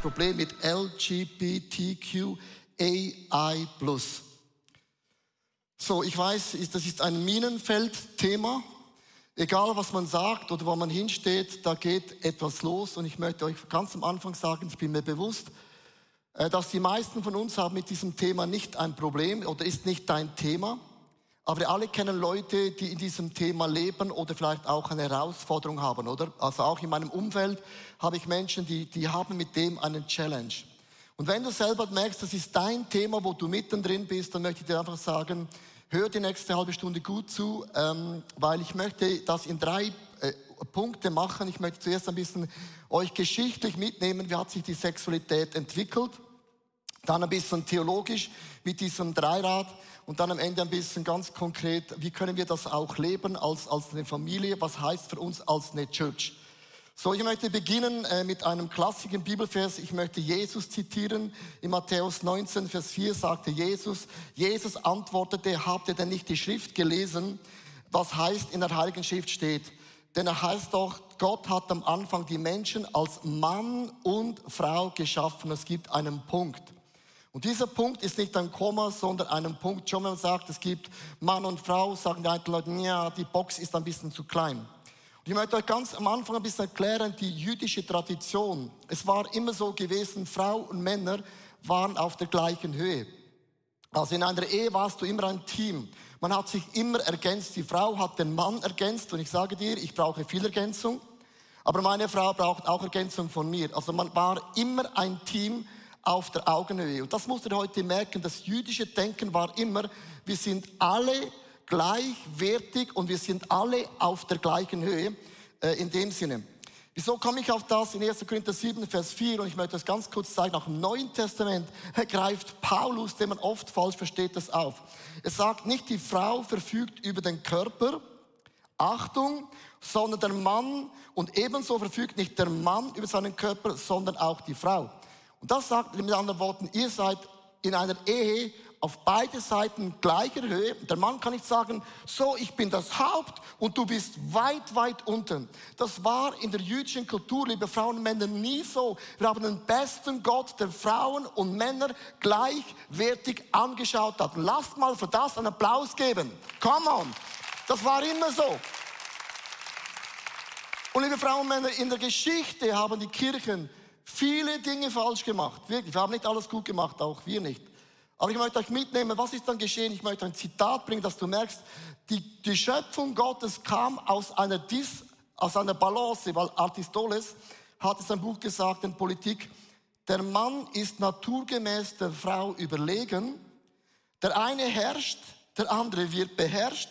Problem mit LGBTQAI+. So, ich weiß, das ist ein Minenfeld-Thema. Egal, was man sagt oder wo man hinsteht, da geht etwas los. Und ich möchte euch ganz am Anfang sagen, ich bin mir bewusst, äh, dass die meisten von uns haben mit diesem Thema nicht ein Problem oder ist nicht dein Thema. Aber wir alle kennen Leute, die in diesem Thema leben oder vielleicht auch eine Herausforderung haben, oder? Also auch in meinem Umfeld habe ich Menschen, die, die haben mit dem einen Challenge. Und wenn du selber merkst, das ist dein Thema, wo du mittendrin bist, dann möchte ich dir einfach sagen, hör die nächste halbe Stunde gut zu, ähm, weil ich möchte das in drei äh, Punkte machen. Ich möchte zuerst ein bisschen euch geschichtlich mitnehmen, wie hat sich die Sexualität entwickelt, dann ein bisschen theologisch mit diesem Dreirad und dann am Ende ein bisschen ganz konkret, wie können wir das auch leben als, als eine Familie, was heißt für uns als eine Church. So, ich möchte beginnen äh, mit einem klassischen Bibelvers. Ich möchte Jesus zitieren. In Matthäus 19, Vers 4 sagte Jesus, Jesus antwortete, habt ihr denn nicht die Schrift gelesen? Was heißt in der Heiligen Schrift steht? Denn er heißt doch, Gott hat am Anfang die Menschen als Mann und Frau geschaffen. Es gibt einen Punkt. Und dieser Punkt ist nicht ein Komma, sondern ein Punkt. Schon wenn man sagt, es gibt Mann und Frau, sagen die Leute, ja, die Box ist ein bisschen zu klein. Ich möchte euch ganz am Anfang ein bisschen erklären, die jüdische Tradition. Es war immer so gewesen, Frau und Männer waren auf der gleichen Höhe. Also in einer Ehe warst du immer ein Team. Man hat sich immer ergänzt. Die Frau hat den Mann ergänzt und ich sage dir, ich brauche viel Ergänzung. Aber meine Frau braucht auch Ergänzung von mir. Also man war immer ein Team auf der Augenhöhe. Und das musst ihr heute merken. Das jüdische Denken war immer, wir sind alle gleichwertig und wir sind alle auf der gleichen Höhe äh, in dem Sinne. Wieso komme ich auf das in 1. Korinther 7, Vers 4? Und ich möchte das ganz kurz zeigen. Nach dem Neuen Testament greift Paulus, den man oft falsch versteht, das auf. Er sagt, nicht die Frau verfügt über den Körper, Achtung, sondern der Mann und ebenso verfügt nicht der Mann über seinen Körper, sondern auch die Frau. Und das sagt mit anderen Worten, ihr seid in einer Ehe auf beide Seiten gleicher Höhe. Der Mann kann nicht sagen, so, ich bin das Haupt und du bist weit, weit unten. Das war in der jüdischen Kultur, liebe Frauen und Männer, nie so. Wir haben den besten Gott, der Frauen und Männer gleichwertig angeschaut hat. Lasst mal für das einen Applaus geben. Come on. Das war immer so. Und liebe Frauen und Männer, in der Geschichte haben die Kirchen viele Dinge falsch gemacht. Wirklich, wir haben nicht alles gut gemacht, auch wir nicht. Aber ich möchte euch mitnehmen, was ist dann geschehen? Ich möchte ein Zitat bringen, dass du merkst, die, die Schöpfung Gottes kam aus einer, Dis, aus einer Balance, weil Aristoteles hat es ein Buch gesagt in Politik, der Mann ist naturgemäß der Frau überlegen, der eine herrscht, der andere wird beherrscht.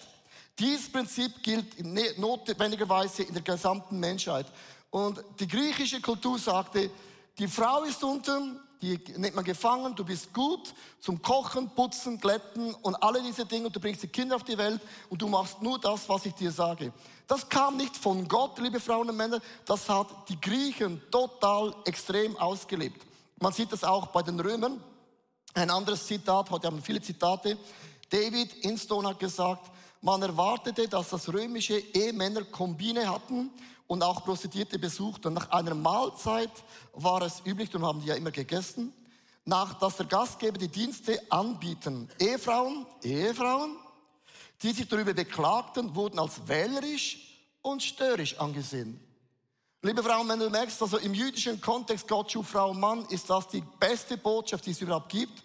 Dieses Prinzip gilt ne-, notwendigerweise in der gesamten Menschheit. Und die griechische Kultur sagte, die Frau ist unten, die nimmt man gefangen, du bist gut zum Kochen, Putzen, Glätten und alle diese Dinge. Du bringst die Kinder auf die Welt und du machst nur das, was ich dir sage. Das kam nicht von Gott, liebe Frauen und Männer, das hat die Griechen total extrem ausgelebt. Man sieht das auch bei den Römern. Ein anderes Zitat, heute haben wir viele Zitate. David Instone hat gesagt, man erwartete, dass das römische Ehemänner Kombine hatten und auch Prostituierte besucht. Und nach einer Mahlzeit war es üblich, und haben die ja immer gegessen, nach, dass der Gastgeber die Dienste anbieten. Ehefrauen, Ehefrauen, die sich darüber beklagten, wurden als wählerisch und störrisch angesehen. Liebe Frauen, wenn du merkst, also im jüdischen Kontext, Gott schuf Frau und Mann, ist das die beste Botschaft, die es überhaupt gibt.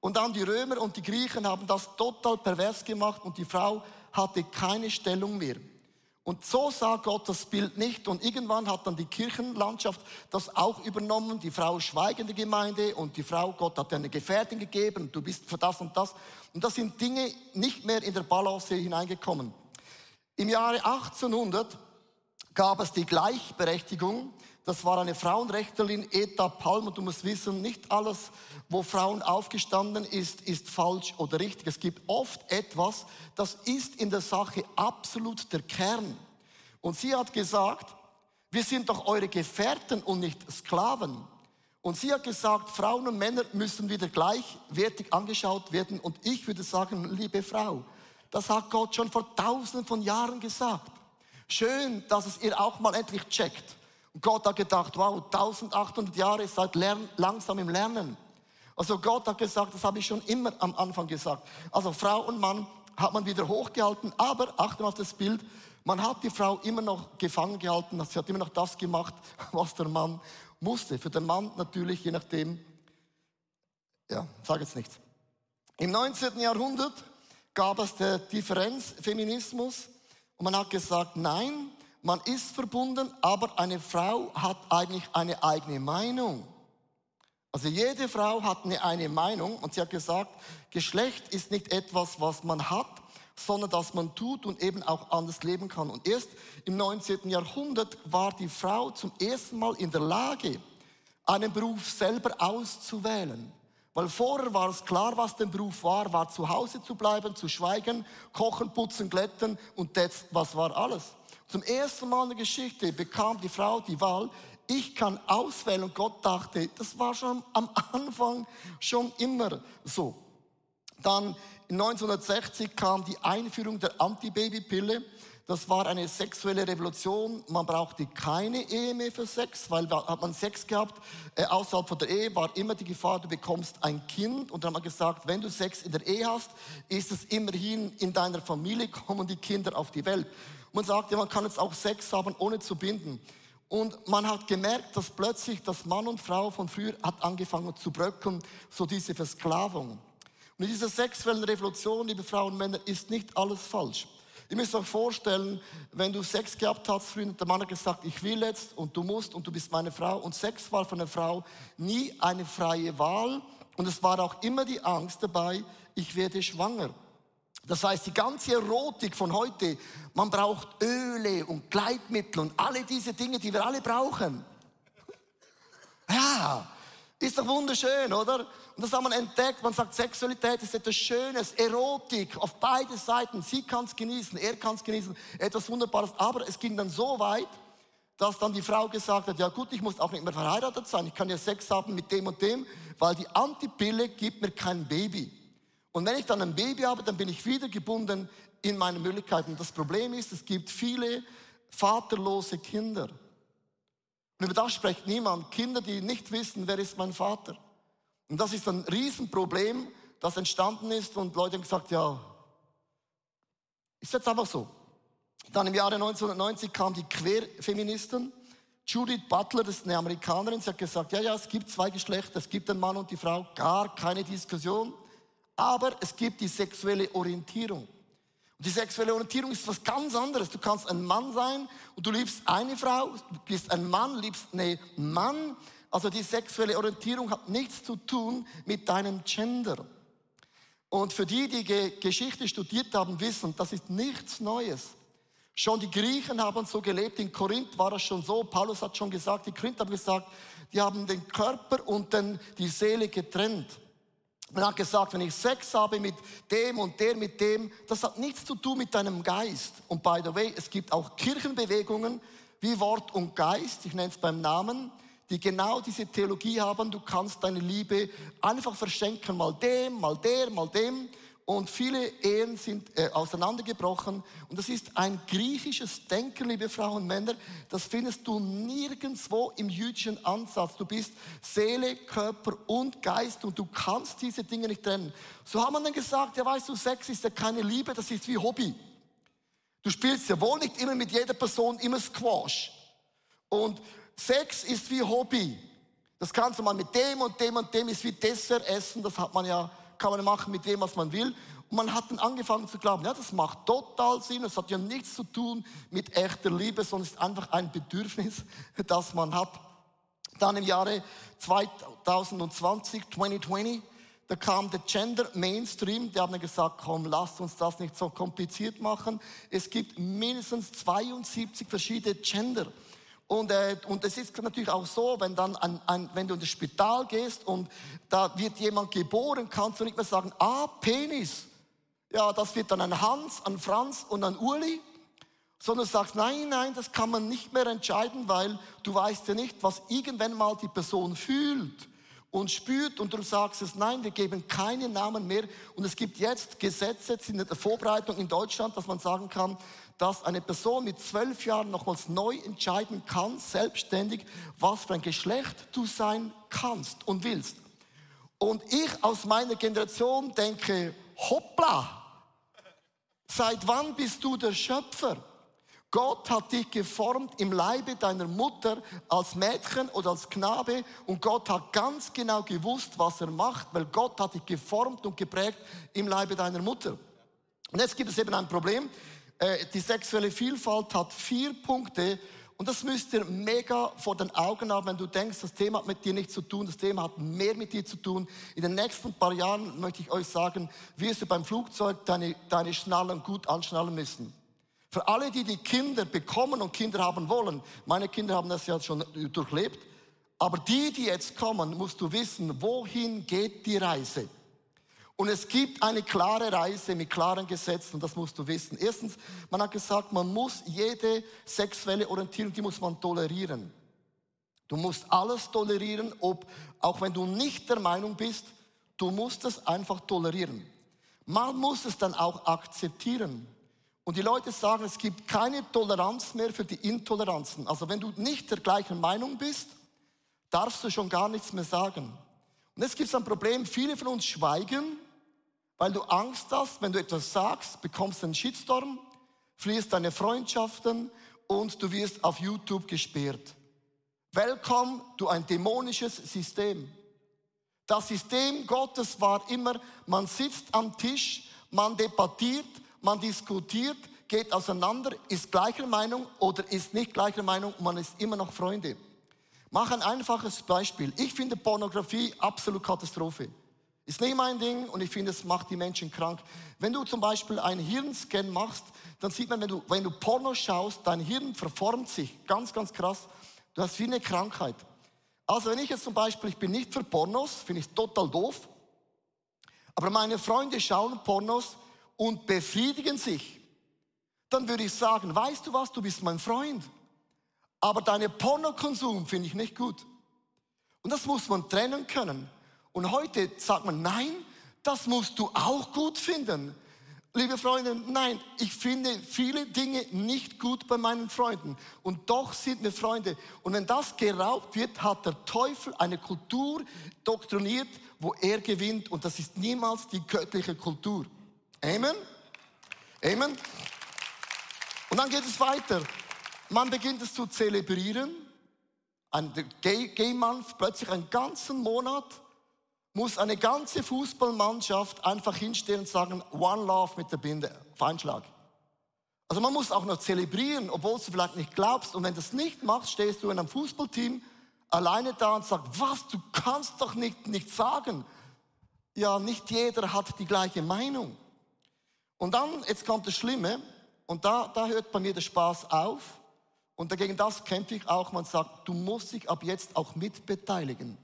Und dann die Römer und die Griechen haben das total pervers gemacht und die Frau hatte keine Stellung mehr. Und so sah Gott das Bild nicht. Und irgendwann hat dann die Kirchenlandschaft das auch übernommen. Die Frau schweigende Gemeinde und die Frau, Gott hat dir eine Gefährtin gegeben. Du bist für das und das. Und da sind Dinge nicht mehr in der Balance hineingekommen. Im Jahre 1800 gab es die Gleichberechtigung. Das war eine Frauenrechtlerin, Eta Palm. Und du musst wissen, nicht alles, wo Frauen aufgestanden ist, ist falsch oder richtig. Es gibt oft etwas, das ist in der Sache absolut der Kern. Und sie hat gesagt, wir sind doch eure Gefährten und nicht Sklaven. Und sie hat gesagt, Frauen und Männer müssen wieder gleichwertig angeschaut werden. Und ich würde sagen, liebe Frau, das hat Gott schon vor tausenden von Jahren gesagt. Schön, dass es ihr auch mal endlich checkt. Und Gott hat gedacht, wow, 1800 Jahre seid langsam im Lernen. Also Gott hat gesagt, das habe ich schon immer am Anfang gesagt. Also Frau und Mann hat man wieder hochgehalten, aber achte auf das Bild, man hat die Frau immer noch gefangen gehalten, sie hat immer noch das gemacht, was der Mann musste. Für den Mann natürlich, je nachdem, ja, sage jetzt nichts. Im 19. Jahrhundert gab es der Differenzfeminismus und man hat gesagt, nein, man ist verbunden, aber eine Frau hat eigentlich eine eigene Meinung. Also jede Frau hat eine, eine Meinung und sie hat gesagt, Geschlecht ist nicht etwas, was man hat, sondern dass man tut und eben auch anders leben kann. Und erst im 19. Jahrhundert war die Frau zum ersten Mal in der Lage, einen Beruf selber auszuwählen. Weil vorher war es klar, was der Beruf war, war zu Hause zu bleiben, zu schweigen, kochen, putzen, glätten und das, was war alles. Zum ersten Mal in der Geschichte bekam die Frau die Wahl, ich kann auswählen und Gott dachte, das war schon am Anfang schon immer so. Dann 1960 kam die Einführung der Antibabypille. Das war eine sexuelle Revolution. Man brauchte keine Ehe mehr für Sex, weil hat man Sex gehabt. Äh, außerhalb von der Ehe war immer die Gefahr, du bekommst ein Kind. Und dann hat man gesagt, wenn du Sex in der Ehe hast, ist es immerhin in deiner Familie, kommen die Kinder auf die Welt. man sagte, man kann jetzt auch Sex haben, ohne zu binden. Und man hat gemerkt, dass plötzlich das Mann und Frau von früher hat angefangen zu bröckeln, so diese Versklavung. Und in dieser sexuellen Revolution, liebe Frauen und Männer, ist nicht alles falsch. Ihr müsst euch vorstellen, wenn du Sex gehabt hast, früher der Mann hat gesagt, ich will jetzt und du musst und du bist meine Frau. Und Sex war für eine Frau nie eine freie Wahl. Und es war auch immer die Angst dabei, ich werde schwanger. Das heißt, die ganze Erotik von heute, man braucht Öle und Gleitmittel und alle diese Dinge, die wir alle brauchen. Ja, ist doch wunderschön, oder? Und das hat man entdeckt. Man sagt, Sexualität ist etwas Schönes, Erotik auf beide Seiten. Sie kann es genießen, er kann es genießen, etwas Wunderbares. Aber es ging dann so weit, dass dann die Frau gesagt hat, ja gut, ich muss auch nicht mehr verheiratet sein. Ich kann ja Sex haben mit dem und dem, weil die Antipille gibt mir kein Baby. Und wenn ich dann ein Baby habe, dann bin ich wieder gebunden in meine Möglichkeiten. Das Problem ist, es gibt viele vaterlose Kinder. Und über das spricht niemand. Kinder, die nicht wissen, wer ist mein Vater. Und das ist ein Riesenproblem, das entstanden ist und Leute haben gesagt, ja, ist jetzt einfach so. Dann im Jahre 1990 kam die Querfeministin. Judith Butler, das ist eine Amerikanerin, sie hat gesagt, ja, ja, es gibt zwei Geschlechter, es gibt den Mann und die Frau, gar keine Diskussion. Aber es gibt die sexuelle Orientierung. Und die sexuelle Orientierung ist was ganz anderes. Du kannst ein Mann sein und du liebst eine Frau, du bist ein Mann, liebst einen Mann. Also die sexuelle Orientierung hat nichts zu tun mit deinem Gender. Und für die, die Geschichte studiert haben, wissen, das ist nichts Neues. Schon die Griechen haben so gelebt. In Korinth war das schon so. Paulus hat schon gesagt, die Korinther haben gesagt, die haben den Körper und den, die Seele getrennt. Man hat gesagt, wenn ich Sex habe mit dem und der mit dem, das hat nichts zu tun mit deinem Geist. Und by the way, es gibt auch Kirchenbewegungen wie Wort und Geist, ich nenne es beim Namen, die genau diese Theologie haben. Du kannst deine Liebe einfach verschenken, mal dem, mal der, mal dem. Und viele Ehen sind äh, auseinandergebrochen. Und das ist ein griechisches Denken, liebe Frauen und Männer. Das findest du nirgendwo im jüdischen Ansatz. Du bist Seele, Körper und Geist und du kannst diese Dinge nicht trennen. So haben man dann gesagt, ja weißt du, Sex ist ja keine Liebe, das ist wie Hobby. Du spielst ja wohl nicht immer mit jeder Person immer Squash. Und Sex ist wie Hobby. Das kannst du mal mit dem und dem und dem ist wie Dessert essen. Das hat man ja kann man machen mit dem, was man will. Und man hat dann angefangen zu glauben, ja, das macht total Sinn. Es hat ja nichts zu tun mit echter Liebe, sondern es ist einfach ein Bedürfnis, das man hat. Dann im Jahre 2020, 2020, da kam der Gender Mainstream, die haben gesagt, komm, lasst uns das nicht so kompliziert machen. Es gibt mindestens 72 verschiedene Gender. Und, äh, und es ist natürlich auch so, wenn, dann ein, ein, wenn du in das Spital gehst und da wird jemand geboren, kannst du nicht mehr sagen, ah, Penis. Ja, das wird dann ein Hans, ein Franz und ein Uli. Sondern du sagst, nein, nein, das kann man nicht mehr entscheiden, weil du weißt ja nicht, was irgendwann mal die Person fühlt. und spürt und du sagst es, nein, wir geben keine Namen mehr. Und es gibt jetzt Gesetze in der Vorbereitung in Deutschland, dass man sagen kann, dass eine Person mit zwölf Jahren nochmals neu entscheiden kann, selbstständig, was für ein Geschlecht du sein kannst und willst. Und ich aus meiner Generation denke, hoppla, seit wann bist du der Schöpfer? Gott hat dich geformt im Leibe deiner Mutter als Mädchen oder als Knabe und Gott hat ganz genau gewusst, was er macht, weil Gott hat dich geformt und geprägt im Leibe deiner Mutter. Und jetzt gibt es eben ein Problem. Äh, die sexuelle Vielfalt hat vier Punkte und das müsst ihr mega vor den Augen haben, wenn du denkst, das Thema hat mit dir nichts zu tun, das Thema hat mehr mit dir zu tun. In den nächsten paar Jahren möchte ich euch sagen, wirst du beim Flugzeug deine, deine Schnallen gut anschnallen müssen. Für alle, die die Kinder bekommen und Kinder haben wollen, meine Kinder haben das ja schon durchlebt, aber die, die jetzt kommen, musst du wissen, wohin geht die Reise? Und es gibt eine klare Reise mit klaren Gesetzen, das musst du wissen. Erstens, man hat gesagt, man muss jede sexuelle Orientierung, die muss man tolerieren. Du musst alles tolerieren, ob, auch wenn du nicht der Meinung bist, du musst es einfach tolerieren. Man muss es dann auch akzeptieren. Und die Leute sagen, es gibt keine Toleranz mehr für die Intoleranzen. Also wenn du nicht der gleichen Meinung bist, darfst du schon gar nichts mehr sagen. Und jetzt gibt es ein Problem, viele von uns schweigen, weil du Angst hast, wenn du etwas sagst, bekommst du einen Shitstorm, verlierst deine Freundschaften und du wirst auf YouTube gesperrt. Willkommen, du ein dämonisches System. Das System Gottes war immer, man sitzt am Tisch, man debattiert, man diskutiert, geht auseinander, ist gleicher Meinung oder ist nicht gleicher Meinung, man ist immer noch Freunde. Mach ein einfaches Beispiel. Ich finde Pornografie absolut Katastrophe. Ist nicht mein Ding und ich finde, es macht die Menschen krank. Wenn du zum Beispiel einen Hirnscan machst, dann sieht man, wenn du, wenn du Porno schaust, dein Hirn verformt sich. Ganz, ganz krass. Du hast wie eine Krankheit. Also wenn ich jetzt zum Beispiel, ich bin nicht für Pornos, finde ich total doof. Aber meine Freunde schauen Pornos, und befriedigen sich, dann würde ich sagen, weißt du was, du bist mein Freund. Aber deine Pornokonsum finde ich nicht gut. Und das muss man trennen können. Und heute sagt man, nein, das musst du auch gut finden. Liebe Freunde, nein, ich finde viele Dinge nicht gut bei meinen Freunden. Und doch sind wir Freunde. Und wenn das geraubt wird, hat der Teufel eine Kultur doktriniert, wo er gewinnt. Und das ist niemals die göttliche Kultur. Amen. Amen. Und dann geht es weiter. Man beginnt es zu zelebrieren. Ein Gay, Gay Month, plötzlich einen ganzen Monat, muss eine ganze Fußballmannschaft einfach hinstehen und sagen, One Love mit der Binde, Feinschlag. Also man muss auch noch zelebrieren, obwohl du vielleicht nicht glaubst. Und wenn du das nicht machst, stehst du in einem Fußballteam alleine da und sagst, was, du kannst doch nicht, nicht sagen. Ja, nicht jeder hat die gleiche Meinung. Und dann, jetzt kommt das Schlimme, und da, da hört bei mir der Spaß auf. Und dagegen das kämpfe ich auch. Man sagt, du musst dich ab jetzt auch mitbeteiligen.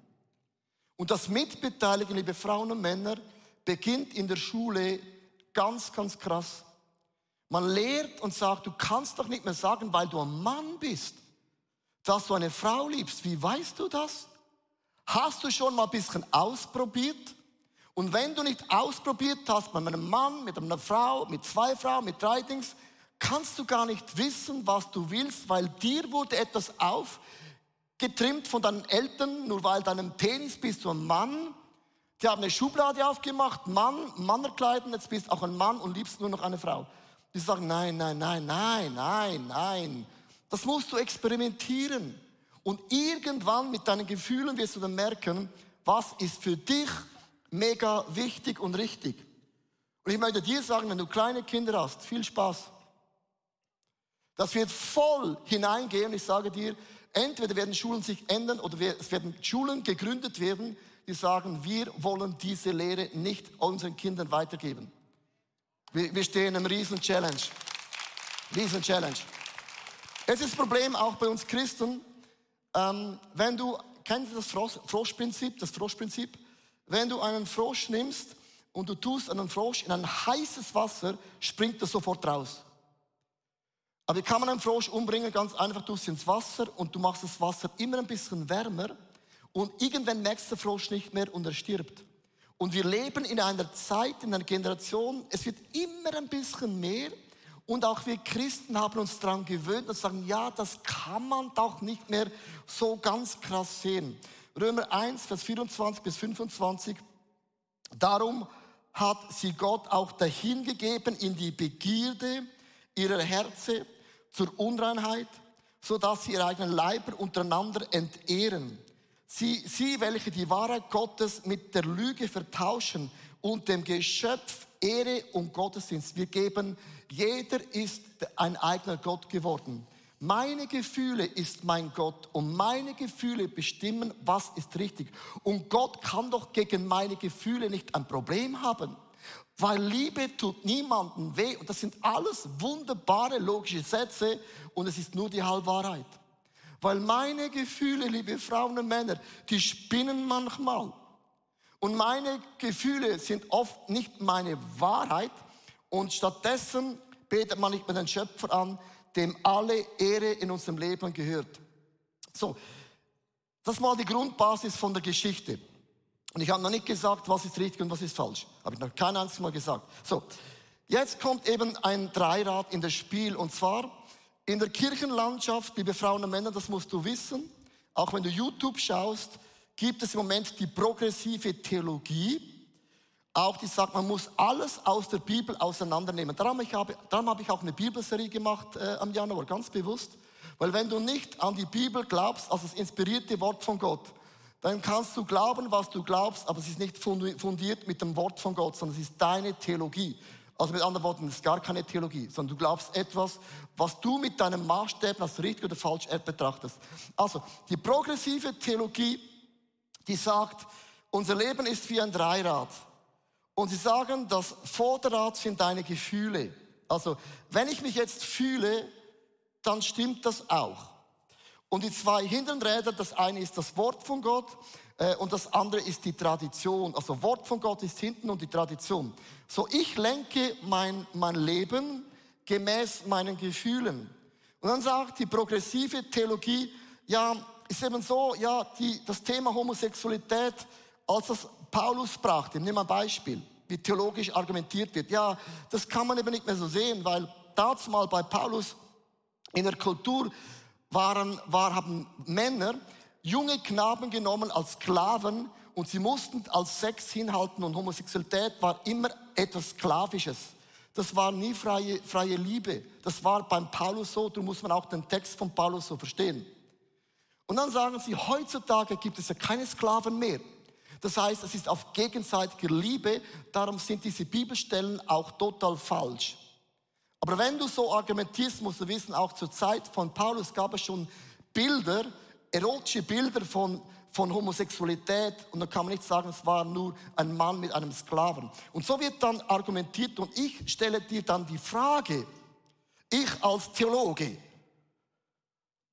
Und das Mitbeteiligen, liebe Frauen und Männer, beginnt in der Schule ganz, ganz krass. Man lehrt und sagt, du kannst doch nicht mehr sagen, weil du ein Mann bist, dass du eine Frau liebst. Wie weißt du das? Hast du schon mal ein bisschen ausprobiert? Und wenn du nicht ausprobiert hast mit einem Mann, mit einer Frau, mit zwei Frauen, mit drei Dings, kannst du gar nicht wissen, was du willst, weil dir wurde etwas aufgetrimmt von deinen Eltern, nur weil deinem Penis bist du ein Mann. Die haben eine Schublade aufgemacht, Mann, Mannerkleiden, jetzt bist du auch ein Mann und liebst nur noch eine Frau. Die sagen, nein, nein, nein, nein, nein, nein. Das musst du experimentieren. Und irgendwann mit deinen Gefühlen wirst du dann merken, was ist für dich mega wichtig und richtig. Und ich möchte dir sagen, wenn du kleine Kinder hast, viel Spaß. Das wird voll hineingehen. Ich sage dir, entweder werden Schulen sich ändern oder es werden Schulen gegründet werden, die sagen, wir wollen diese Lehre nicht unseren Kindern weitergeben. Wir, wir stehen im riesen Challenge. Riesen Challenge. Es ist das Problem auch bei uns Christen, ähm, wenn du, kennst du das Froschprinzip, das Froschprinzip? Wenn du einen Frosch nimmst und du tust einen Frosch in ein heißes Wasser, springt er sofort raus. Aber wie kann man einen Frosch umbringen? Ganz einfach, du ins Wasser und du machst das Wasser immer ein bisschen wärmer Und irgendwann merkst der Frosch nicht mehr und er stirbt. Und wir leben in einer Zeit, in einer Generation, es wird immer ein bisschen mehr. Und auch wir Christen haben uns daran gewöhnt und sagen, ja, das kann man doch nicht mehr so ganz krass sehen. Römer 1, Vers 24 bis 25. Darum hat sie Gott auch dahingegeben in die Begierde ihrer Herzen zur Unreinheit, so dass sie ihre eigenen Leiber untereinander entehren Sie, sie, welche die Wahrheit Gottes mit der Lüge vertauschen und dem Geschöpf Ehre und Gottesdienst. Wir geben, jeder ist ein eigener Gott geworden. Meine Gefühle ist mein Gott und meine Gefühle bestimmen, was ist richtig. Und Gott kann doch gegen meine Gefühle nicht ein Problem haben, weil Liebe tut niemandem weh und das sind alles wunderbare logische Sätze und es ist nur die Halbwahrheit. Weil meine Gefühle, liebe Frauen und Männer, die spinnen manchmal. Und meine Gefühle sind oft nicht meine Wahrheit. Und stattdessen betet man nicht mehr den Schöpfer an, dem alle Ehre in unserem Leben gehört. So, das mal die Grundbasis von der Geschichte. Und ich habe noch nicht gesagt, was ist richtig und was ist falsch. Habe ich noch kein einziges Mal gesagt. So, jetzt kommt eben ein Dreirad in das Spiel. Und zwar in der Kirchenlandschaft, liebe Frauen und Männer, das musst du wissen, auch wenn du YouTube schaust, gibt es im Moment die progressive Theologie, auch die sagt, man muss alles aus der Bibel auseinandernehmen. Darum, habe, darum habe ich auch eine Bibelserie gemacht äh, am Januar, ganz bewusst. Weil wenn du nicht an die Bibel glaubst, als das inspirierte Wort von Gott, dann kannst du glauben, was du glaubst, aber es ist nicht fundiert mit dem Wort von Gott, sondern es ist deine Theologie. Also mit anderen Worten, es ist gar keine Theologie, sondern du glaubst etwas, was du mit deinem Maßstab als richtig oder falsch betrachtest. Also, die progressive Theologie, die sagt, unser Leben ist wie ein Dreirad. Und sie sagen, das Vorderrad sind deine Gefühle. Also, wenn ich mich jetzt fühle, dann stimmt das auch. Und die zwei hinteren Räder, das eine ist das Wort von Gott äh, und das andere ist die Tradition. Also Wort von Gott ist hinten und die Tradition. So, ich lenke mein, mein Leben gemäß meinen Gefühlen. Und dann sagt die progressive Theologie, ja, ist eben so, ja, die, das Thema Homosexualität, als das Paulus brachte, nimm ein Beispiel, wie theologisch argumentiert wird. Ja, das kann man eben nicht mehr so sehen, weil damals mal bei Paulus in der Kultur waren, war, haben Männer junge Knaben genommen als Sklaven und sie mussten als Sex hinhalten und Homosexualität war immer etwas Sklavisches. Das war nie freie, freie Liebe. Das war beim Paulus so, darum muss man auch den Text von Paulus so verstehen. Und dann sagen sie, heutzutage gibt es ja keine Sklaven mehr. Das heißt, es ist auf gegenseitiger Liebe, darum sind diese Bibelstellen auch total falsch. Aber wenn du so argumentierst, musst du wissen, auch zur Zeit von Paulus gab es schon Bilder, erotische Bilder von, von Homosexualität und dann kann man nicht sagen, es war nur ein Mann mit einem Sklaven. Und so wird dann argumentiert und ich stelle dir dann die Frage, ich als Theologe,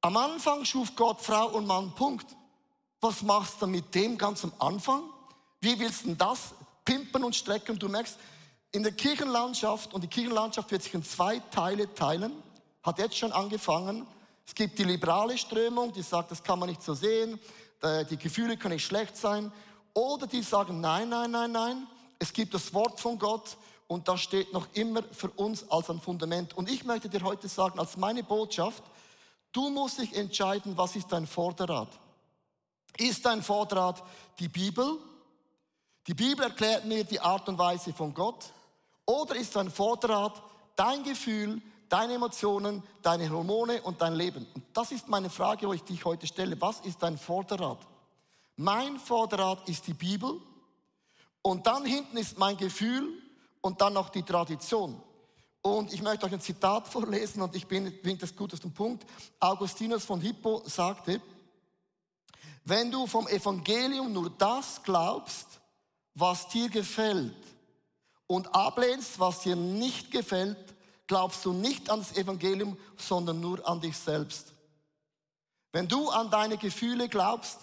am Anfang schuf Gott Frau und Mann, Punkt. Was machst du mit dem ganz am Anfang? Wie willst du das pimpen und strecken? Du merkst, in der Kirchenlandschaft, und die Kirchenlandschaft wird sich in zwei Teile teilen, hat jetzt schon angefangen, es gibt die liberale Strömung, die sagt, das kann man nicht so sehen, die Gefühle können nicht schlecht sein. Oder die sagen, nein, nein, nein, nein, es gibt das Wort von Gott und das steht noch immer für uns als ein Fundament. Und ich möchte dir heute sagen, als meine Botschaft, du musst dich entscheiden, was ist dein Vorderrad. Ist dein Vorderrad die Bibel? Die Bibel erklärt mir die Art und Weise von Gott. Oder ist dein Vorderrad dein Gefühl, deine Emotionen, deine Hormone und dein Leben. Und das ist meine Frage, wo ich dich heute stelle. Was ist dein Vorderrad? Mein Vorderrad ist die Bibel und dann hinten ist mein Gefühl und dann noch die Tradition. Und ich möchte euch ein Zitat vorlesen und ich bin, das gut auf den Punkt. Augustinus von Hippo sagte, wenn du vom Evangelium nur das glaubst, was dir gefällt und ablehnst, was dir nicht gefällt, glaubst du nicht an das Evangelium, sondern nur an dich selbst. Wenn du an deine Gefühle glaubst,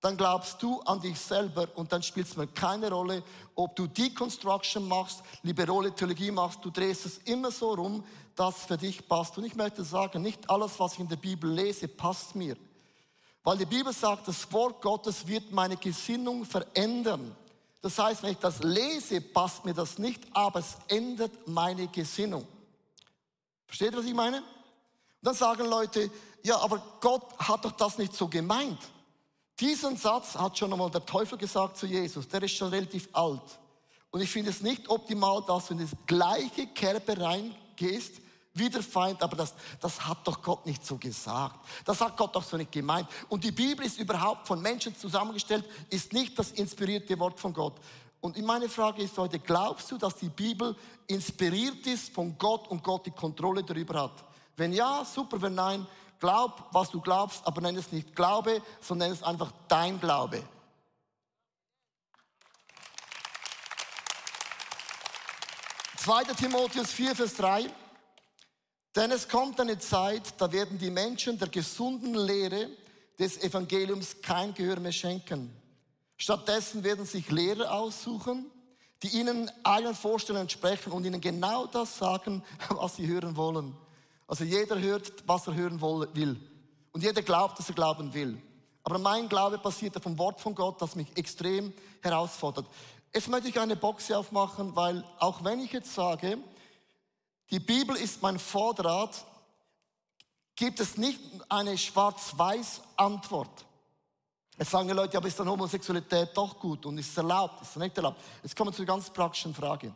dann glaubst du an dich selber und dann spielt es mir keine Rolle, ob du Deconstruction machst, liberale Theologie machst, du drehst es immer so rum, dass es für dich passt. Und ich möchte sagen, nicht alles, was ich in der Bibel lese, passt mir. Weil die Bibel sagt, das Wort Gottes wird meine Gesinnung verändern. Das heißt, wenn ich das lese, passt mir das nicht, aber es ändert meine Gesinnung. Versteht ihr, was ich meine? Und dann sagen Leute, ja, aber Gott hat doch das nicht so gemeint. Diesen Satz hat schon einmal der Teufel gesagt zu Jesus. Der ist schon relativ alt. Und ich finde es nicht optimal, dass du in das gleiche Kerbe reingehst, wie der Feind, aber das, das hat doch Gott nicht so gesagt. Das hat Gott doch so nicht gemeint. Und die Bibel ist überhaupt von Menschen zusammengestellt, ist nicht das inspirierte Wort von Gott. Und meine Frage ist heute, glaubst du, dass die Bibel inspiriert ist von Gott und Gott die Kontrolle darüber hat? Wenn ja, super, wenn nein, glaub, was du glaubst, aber nenn es nicht Glaube, sondern nenn es einfach dein Glaube. 2. Timotheus 4, Vers 3. Denn es kommt eine Zeit, da werden die Menschen der gesunden Lehre des Evangeliums kein Gehör mehr schenken. Stattdessen werden sich Lehrer aussuchen, die ihnen eigenen Vorstellungen entsprechen und ihnen genau das sagen, was sie hören wollen. Also jeder hört, was er hören will. Und jeder glaubt, dass er glauben will. Aber mein Glaube basiert vom Wort von Gott, das mich extrem herausfordert. Jetzt möchte ich eine Box aufmachen, weil auch wenn ich jetzt sage, die Bibel ist mein Vorderrad, gibt es nicht eine Schwarz-Weiß-Antwort. Jetzt sagen die Leute, aber ist dann Homosexualität doch gut und ist erlaubt, ist nicht erlaubt? Jetzt kommen wir zur ganz praktischen Frage.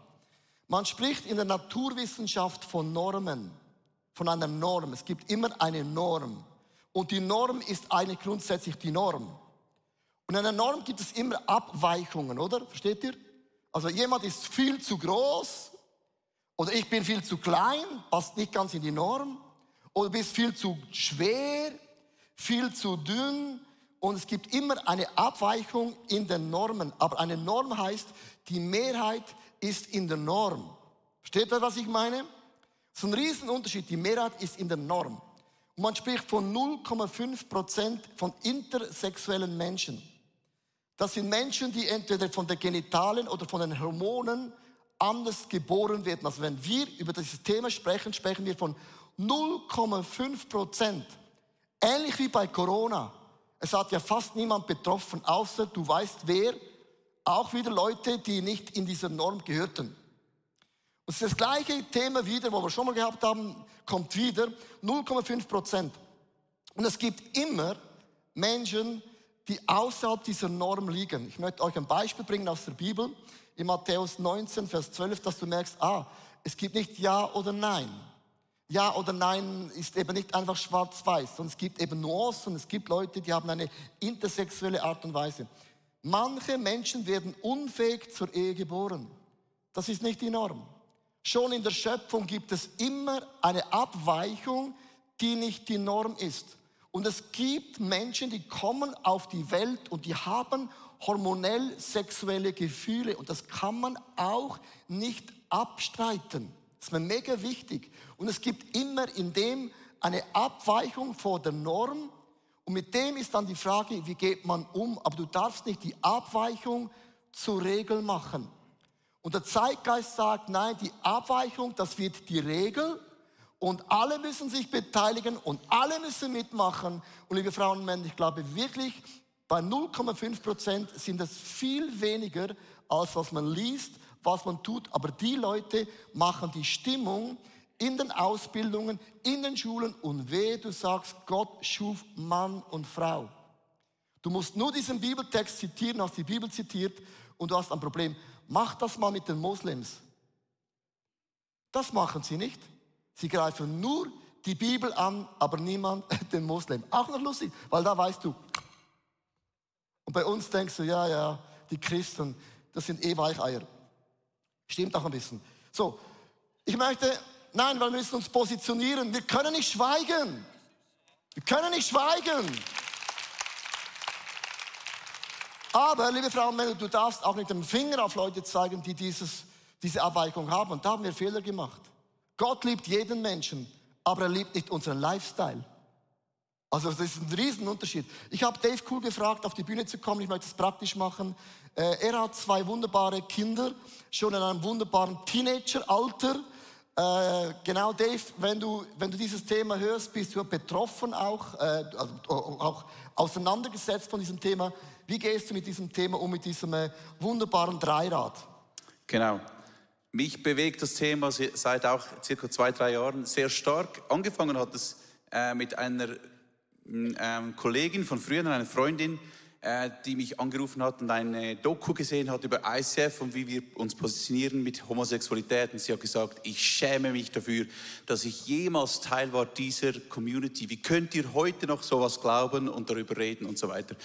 Man spricht in der Naturwissenschaft von Normen, von einer Norm. Es gibt immer eine Norm. Und die Norm ist eigentlich grundsätzlich die Norm. Und in einer Norm gibt es immer Abweichungen, oder? Versteht ihr? Also jemand ist viel zu groß oder ich bin viel zu klein, passt nicht ganz in die Norm. Oder bist viel zu schwer, viel zu dünn. Und es gibt immer eine Abweichung in den Normen. Aber eine Norm heißt, die Mehrheit ist in der Norm. Versteht ihr, was ich meine? So ein Riesenunterschied. Die Mehrheit ist in der Norm. Und man spricht von 0,5 Prozent von intersexuellen Menschen. Das sind Menschen, die entweder von den Genitalen oder von den Hormonen anders geboren werden. Also wenn wir über dieses Thema sprechen, sprechen wir von 0,5 Prozent. Ähnlich wie bei Corona. Es hat ja fast niemand betroffen, außer du weißt wer. Auch wieder Leute, die nicht in dieser Norm gehörten. Und das gleiche Thema wieder, wo wir schon mal gehabt haben, kommt wieder. 0,5 Prozent. Und es gibt immer Menschen, die außerhalb dieser Norm liegen. Ich möchte euch ein Beispiel bringen aus der Bibel, in Matthäus 19, Vers 12, dass du merkst, ah, es gibt nicht Ja oder Nein. Ja oder Nein ist eben nicht einfach schwarz-weiß, sondern es gibt eben Nuancen und es gibt Leute, die haben eine intersexuelle Art und Weise. Manche Menschen werden unfähig zur Ehe geboren. Das ist nicht die Norm. Schon in der Schöpfung gibt es immer eine Abweichung, die nicht die Norm ist. Und es gibt Menschen, die kommen auf die Welt und die haben hormonell sexuelle Gefühle und das kann man auch nicht abstreiten. Das ist mir mega wichtig. Und es gibt immer in dem eine Abweichung vor der Norm und mit dem ist dann die Frage, wie geht man um? Aber du darfst nicht die Abweichung zur Regel machen. Und der Zeitgeist sagt, nein, die Abweichung, das wird die Regel und alle müssen sich beteiligen und alle müssen mitmachen. Und liebe Frauen und Männer, ich glaube wirklich, bei 0,5 Prozent sind es viel weniger, als was man liest, was man tut. Aber die Leute machen die Stimmung in den Ausbildungen, in den Schulen und weh, du sagst, Gott schuf Mann und Frau. Du musst nur diesen Bibeltext zitieren, hast die Bibel zitiert und du hast ein Problem. Mach das mal mit den Moslems. Das machen sie nicht. Sie greifen nur die Bibel an, aber niemand den Muslim. Auch noch lustig, weil da weißt du. Und bei uns denkst du, ja, ja, die Christen, das sind eh Weicheier. Stimmt auch ein bisschen. So, ich möchte, nein, wir müssen uns positionieren. Wir können nicht schweigen. Wir können nicht schweigen. Aber, liebe Frauen und Männer, du darfst auch nicht den Finger auf Leute zeigen, die dieses, diese Abweichung haben. Und da haben wir Fehler gemacht. Gott liebt jeden Menschen, aber er liebt nicht unseren Lifestyle. Also das ist ein Riesenunterschied. Ich habe Dave Cool gefragt, auf die Bühne zu kommen. Ich möchte es praktisch machen. Äh, er hat zwei wunderbare Kinder, schon in einem wunderbaren Teenageralter. Äh, genau, Dave, wenn du, wenn du dieses Thema hörst, bist du betroffen auch, äh, also, auch auseinandergesetzt von diesem Thema. Wie gehst du mit diesem Thema um, mit diesem wunderbaren Dreirad? Genau. Mich bewegt das Thema seit auch circa zwei, drei Jahren sehr stark. Angefangen hat es mit einer äh, Kollegin von früher, einer Freundin, äh, die mich angerufen hat und eine Doku gesehen hat über ICF und wie wir uns positionieren mit Homosexualität. Und sie hat gesagt, ich schäme mich dafür, dass ich jemals Teil war dieser Community. Wie könnt ihr heute noch sowas glauben und darüber reden und so weiter?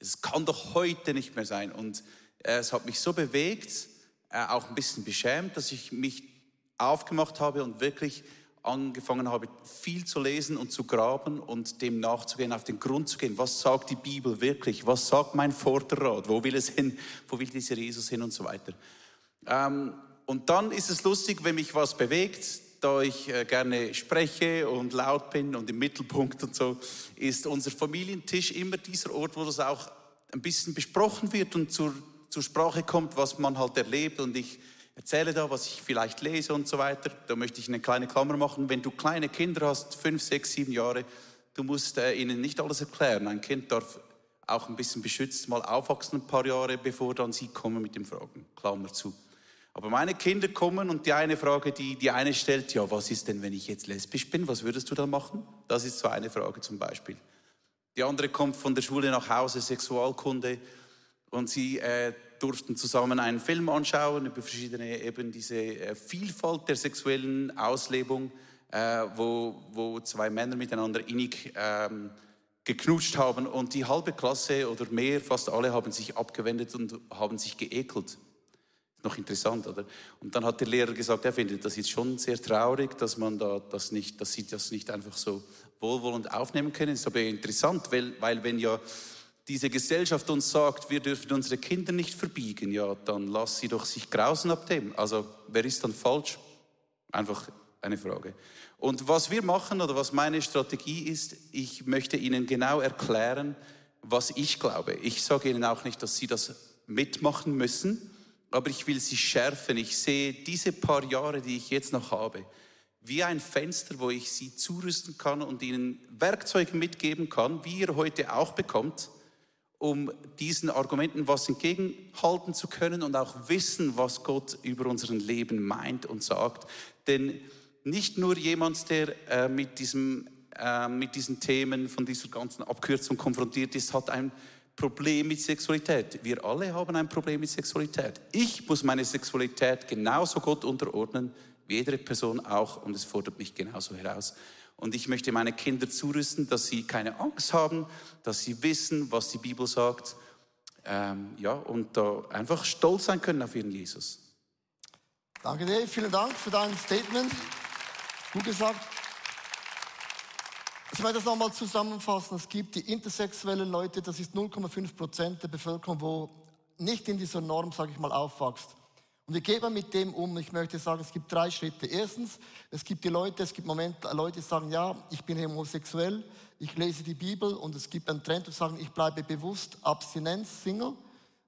Es kann doch heute nicht mehr sein. Und äh, es hat mich so bewegt, äh, auch ein bisschen beschämt, dass ich mich aufgemacht habe und wirklich angefangen habe, viel zu lesen und zu graben und dem nachzugehen, auf den Grund zu gehen. Was sagt die Bibel wirklich? Was sagt mein Vorderrad? Wo will es hin? Wo will dieser Jesus hin und so weiter? Ähm, und dann ist es lustig, wenn mich was bewegt, da ich äh, gerne spreche und laut bin und im Mittelpunkt und so, ist unser Familientisch immer dieser Ort, wo das auch ein bisschen besprochen wird und zur, zur Sprache kommt, was man halt erlebt. Und ich erzähle da, was ich vielleicht lese und so weiter. Da möchte ich eine kleine Klammer machen. Wenn du kleine Kinder hast, fünf, sechs, sieben Jahre, du musst äh, ihnen nicht alles erklären. Ein Kind darf auch ein bisschen beschützt mal aufwachsen ein paar Jahre, bevor dann sie kommen mit den Fragen. Klammer zu. Aber meine Kinder kommen und die eine Frage, die die eine stellt, ja, was ist denn, wenn ich jetzt lesbisch bin? Was würdest du dann machen? Das ist so eine Frage zum Beispiel. Die andere kommt von der Schule nach Hause, Sexualkunde, und sie äh, durften zusammen einen Film anschauen über verschiedene, eben diese äh, Vielfalt der sexuellen Auslebung, äh, wo, wo zwei Männer miteinander innig ähm, geknutscht haben und die halbe Klasse oder mehr, fast alle haben sich abgewendet und haben sich geekelt. Noch interessant, oder? Und dann hat der Lehrer gesagt, er findet das jetzt schon sehr traurig, dass man da das nicht, dass sie das nicht einfach so wohlwollend aufnehmen können. Das ist aber interessant, weil, weil wenn ja diese Gesellschaft uns sagt, wir dürfen unsere Kinder nicht verbiegen, ja, dann lass sie doch sich grausen ab dem. Also wer ist dann falsch? Einfach eine Frage. Und was wir machen oder was meine Strategie ist, ich möchte Ihnen genau erklären, was ich glaube. Ich sage Ihnen auch nicht, dass Sie das mitmachen müssen, aber ich will Sie schärfen. Ich sehe diese paar Jahre, die ich jetzt noch habe, wie ein Fenster, wo ich Sie zurüsten kann und Ihnen Werkzeuge mitgeben kann, wie ihr heute auch bekommt, um diesen Argumenten was entgegenhalten zu können und auch wissen, was Gott über unseren Leben meint und sagt. Denn nicht nur jemand, der äh, mit, diesem, äh, mit diesen Themen von dieser ganzen Abkürzung konfrontiert ist, hat ein Problem mit Sexualität. Wir alle haben ein Problem mit Sexualität. Ich muss meine Sexualität genauso Gott unterordnen, wie jede Person auch, und es fordert mich genauso heraus. Und ich möchte meine Kinder zurüsten, dass sie keine Angst haben, dass sie wissen, was die Bibel sagt. Ähm, ja, und da einfach stolz sein können auf ihren Jesus. Danke dir, vielen Dank für dein Statement. Gut gesagt. Ich möchte das nochmal zusammenfassen. Es gibt die intersexuellen Leute, das ist 0,5 Prozent der Bevölkerung, wo nicht in dieser Norm, sage ich mal, aufwächst. Und wie geht man mit dem um? Ich möchte sagen, es gibt drei Schritte. Erstens, es gibt die Leute, es gibt Momente, Leute, die sagen, ja, ich bin homosexuell, ich lese die Bibel und es gibt einen Trend, zu sagen, ich bleibe bewusst Abstinenz, Single,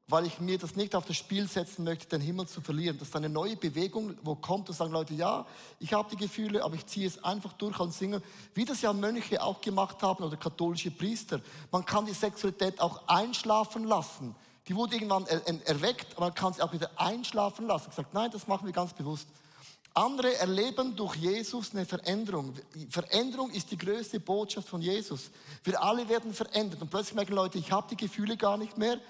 weil ich mir das nicht auf das Spiel setzen möchte, den Himmel zu verlieren. Das ist eine neue Bewegung, wo kommt und sagen Leute, ja, ich habe die Gefühle, aber ich ziehe es einfach durch als Single, wie das ja Mönche auch gemacht haben oder katholische Priester. Man kann die Sexualität auch einschlafen lassen. Die wurde irgendwann erweckt, aber man kann sie auch wieder einschlafen lassen. Ich gesagt, nein, das machen wir ganz bewusst. Andere erleben durch Jesus eine Veränderung. Veränderung ist die größte Botschaft von Jesus. Wir alle werden verändert. Und plötzlich merken Leute, ich habe die Gefühle gar nicht mehr.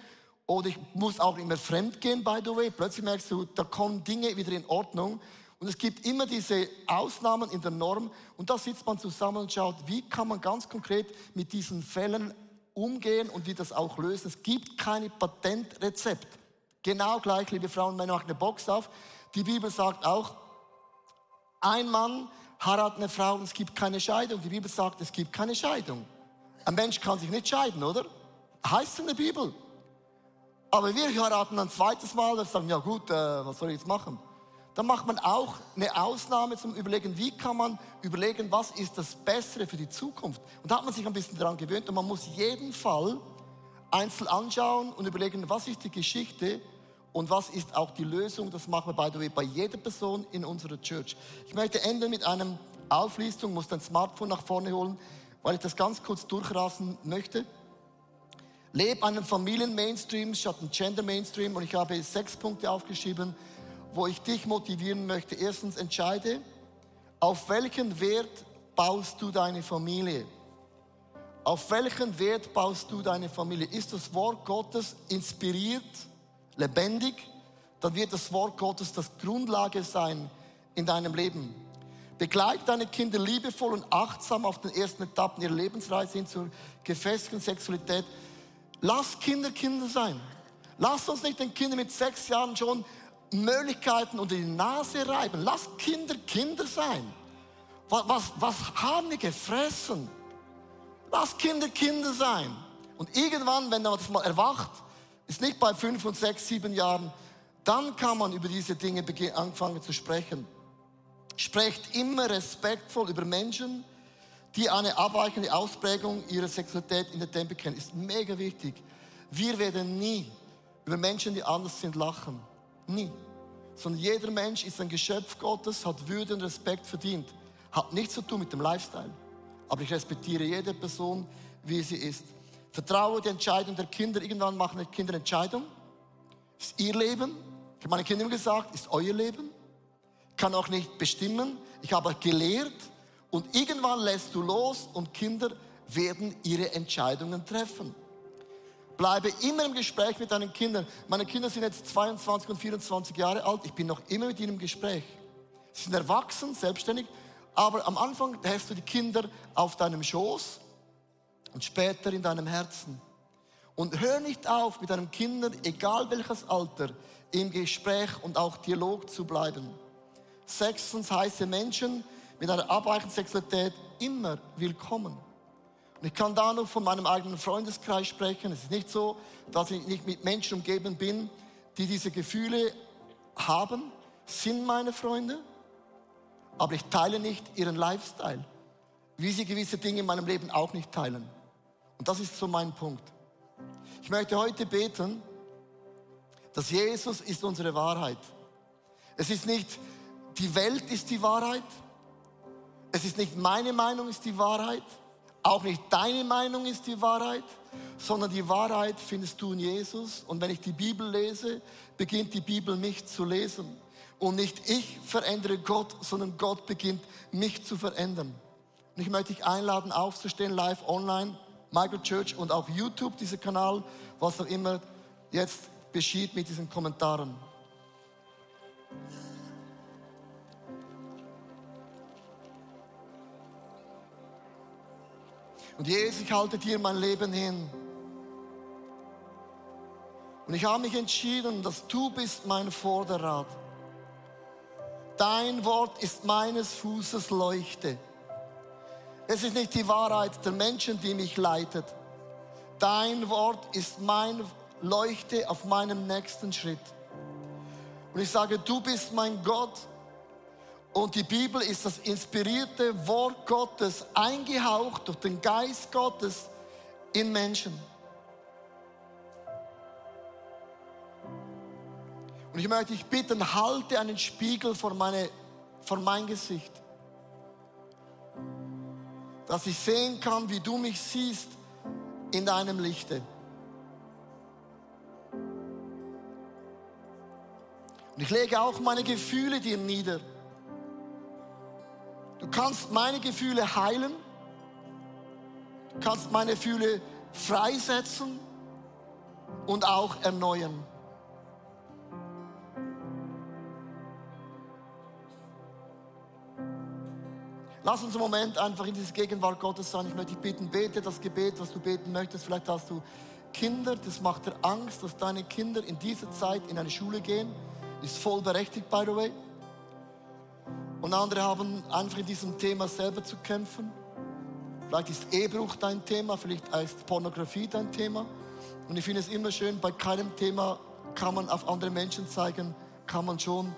Oder ich muss auch mehr fremd gehen, by the way. Plötzlich merkst du, da kommen Dinge wieder in Ordnung. Und es gibt immer diese Ausnahmen in der Norm. Und da sitzt man zusammen und schaut, wie kann man ganz konkret mit diesen Fällen umgehen und wie das auch lösen. Es gibt keine Patentrezept. Genau gleich, liebe Frauen, wenn macht eine Box auf. Die Bibel sagt auch, ein Mann heiratet eine Frau und es gibt keine Scheidung. Die Bibel sagt, es gibt keine Scheidung. Ein Mensch kann sich nicht scheiden, oder? Heißt es in der Bibel. Aber wir heiraten ein zweites Mal und sagen, ja gut, äh, was soll ich jetzt machen? Dann macht man auch eine Ausnahme zum Überlegen, wie kann man überlegen, was ist das Bessere für die Zukunft. Und da hat man sich ein bisschen daran gewöhnt und man muss jeden Fall einzeln anschauen und überlegen, was ist die Geschichte und was ist auch die Lösung. Das machen wir, by the way, bei jeder Person in unserer Church. Ich möchte enden mit einem Auflistung, muss dein Smartphone nach vorne holen, weil ich das ganz kurz durchrasen möchte. Lebe einen Familien-Mainstream statt einen Gender-Mainstream und ich habe sechs Punkte aufgeschrieben, wo ich dich motivieren möchte. Erstens, entscheide, auf welchen Wert baust du deine Familie? Auf welchen Wert baust du deine Familie? Ist das Wort Gottes inspiriert, lebendig? Dann wird das Wort Gottes das Grundlage sein in deinem Leben. Begleite deine Kinder liebevoll und achtsam auf den ersten Etappen ihrer Lebensreise hin zur gefestigten Sexualität. Lass Kinder Kinder sein. Lass uns nicht den Kindern mit sechs Jahren schon Möglichkeiten unter die Nase reiben. Lass Kinder Kinder sein. Was, was, was haben die gefressen? Lass Kinder Kinder sein. Und irgendwann, wenn man das mal erwacht, ist nicht bei fünf und sechs, sieben Jahren, dann kann man über diese Dinge anfangen zu sprechen. Sprecht immer respektvoll über Menschen, die eine abweichende Ausprägung ihrer Sexualität in der Tempel kennen. Ist mega wichtig. Wir werden nie über Menschen, die anders sind, lachen. Nie. Sondern jeder Mensch ist ein Geschöpf Gottes, hat Würde und Respekt verdient. Hat nichts zu tun mit dem Lifestyle. Aber ich respektiere jede Person, wie sie ist. Vertraue die Entscheidung der Kinder. Irgendwann machen die Kinder Entscheidung. Ist ihr Leben. Ich habe meinen Kindern gesagt, ist euer Leben. Kann auch nicht bestimmen. Ich habe gelehrt. Und irgendwann lässt du los und Kinder werden ihre Entscheidungen treffen. Bleibe immer im Gespräch mit deinen Kindern. Meine Kinder sind jetzt 22 und 24 Jahre alt. Ich bin noch immer mit ihnen im Gespräch. Sie sind erwachsen, selbstständig. Aber am Anfang hast du die Kinder auf deinem Schoß und später in deinem Herzen. Und hör nicht auf, mit deinen Kindern, egal welches Alter, im Gespräch und auch Dialog zu bleiben. Sechstens heiße Menschen mit einer abweichenden Sexualität immer willkommen. Und ich kann da nur von meinem eigenen Freundeskreis sprechen. Es ist nicht so, dass ich nicht mit Menschen umgeben bin, die diese Gefühle haben, sind meine Freunde aber ich teile nicht ihren Lifestyle, wie sie gewisse Dinge in meinem Leben auch nicht teilen. Und das ist so mein Punkt. Ich möchte heute beten, dass Jesus ist unsere Wahrheit. Es ist nicht die Welt ist die Wahrheit. Es ist nicht meine Meinung ist die Wahrheit. Auch nicht deine Meinung ist die Wahrheit, sondern die Wahrheit findest du in Jesus. Und wenn ich die Bibel lese, beginnt die Bibel mich zu lesen. Und nicht ich verändere Gott, sondern Gott beginnt mich zu verändern. Und ich möchte dich einladen, aufzustehen, live online, Michael Church und auch YouTube, dieser Kanal, was auch immer jetzt geschieht mit diesen Kommentaren. Und Jesus, ich halte dir mein Leben hin. Und ich habe mich entschieden, dass du bist mein Vorderrad. Dein Wort ist meines Fußes Leuchte. Es ist nicht die Wahrheit der Menschen, die mich leitet. Dein Wort ist mein Leuchte auf meinem nächsten Schritt. Und ich sage, du bist mein Gott. Und die Bibel ist das inspirierte Wort Gottes, eingehaucht durch den Geist Gottes in Menschen. Und ich möchte dich bitten, halte einen Spiegel vor, meine, vor mein Gesicht. Dass ich sehen kann, wie du mich siehst in deinem Lichte. Und ich lege auch meine Gefühle dir nieder. Du kannst meine Gefühle heilen. Du kannst meine Gefühle freisetzen und auch erneuern. Lass uns einen Moment einfach in diese Gegenwart Gottes sein. Ich möchte dich bitten, bete das Gebet, was du beten möchtest. Vielleicht hast du Kinder, das macht dir Angst, dass deine Kinder in dieser Zeit in eine Schule gehen. Ist voll berechtigt, by the way. Und andere haben einfach in diesem Thema selber zu kämpfen. Vielleicht ist Ehebruch dein Thema, vielleicht ist Pornografie dein Thema. Und ich finde es immer schön, bei keinem Thema kann man auf andere Menschen zeigen, kann man schon,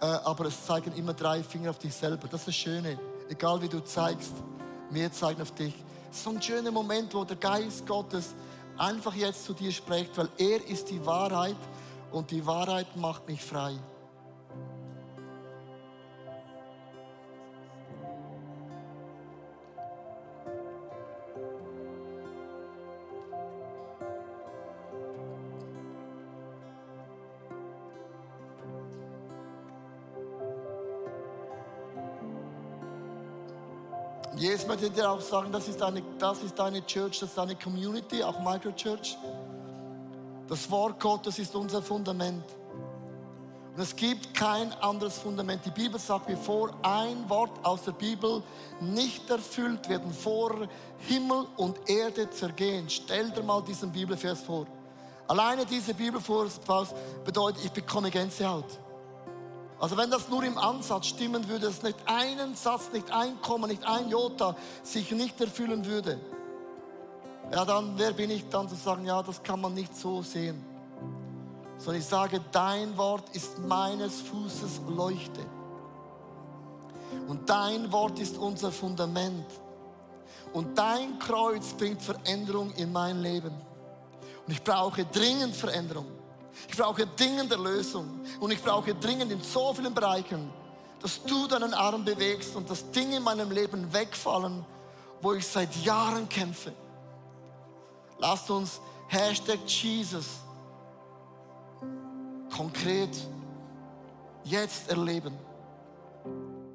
äh, aber es zeigen immer drei Finger auf dich selber. Das ist das Schöne egal wie du zeigst, wir zeigen auf dich. So ein schöner Moment, wo der Geist Gottes einfach jetzt zu dir spricht, weil er ist die Wahrheit und die Wahrheit macht mich frei. Möchte dir auch sagen, das ist, eine, das ist deine Church, das ist deine Community, auch Microchurch. Das Wort Gottes ist unser Fundament. Und es gibt kein anderes Fundament. Die Bibel sagt, bevor ein Wort aus der Bibel nicht erfüllt wird, vor Himmel und Erde zergehen. Stell dir mal diesen Bibelvers vor. Alleine diese Bibelvers bedeutet, ich bekomme Gänsehaut. Also wenn das nur im Ansatz stimmen würde, dass nicht einen Satz, nicht ein Komma, nicht ein Jota sich nicht erfüllen würde, ja dann, wer bin ich dann zu sagen, ja, das kann man nicht so sehen. Sondern ich sage, dein Wort ist meines Fußes Leuchte. Und dein Wort ist unser Fundament. Und dein Kreuz bringt Veränderung in mein Leben. Und ich brauche dringend Veränderung. Ich brauche dringend Erlösung. Und ich brauche dringend in so vielen Bereichen, dass du deinen Arm bewegst und dass Dinge in meinem Leben wegfallen, wo ich seit Jahren kämpfe. Lasst uns Hashtag Jesus konkret jetzt erleben.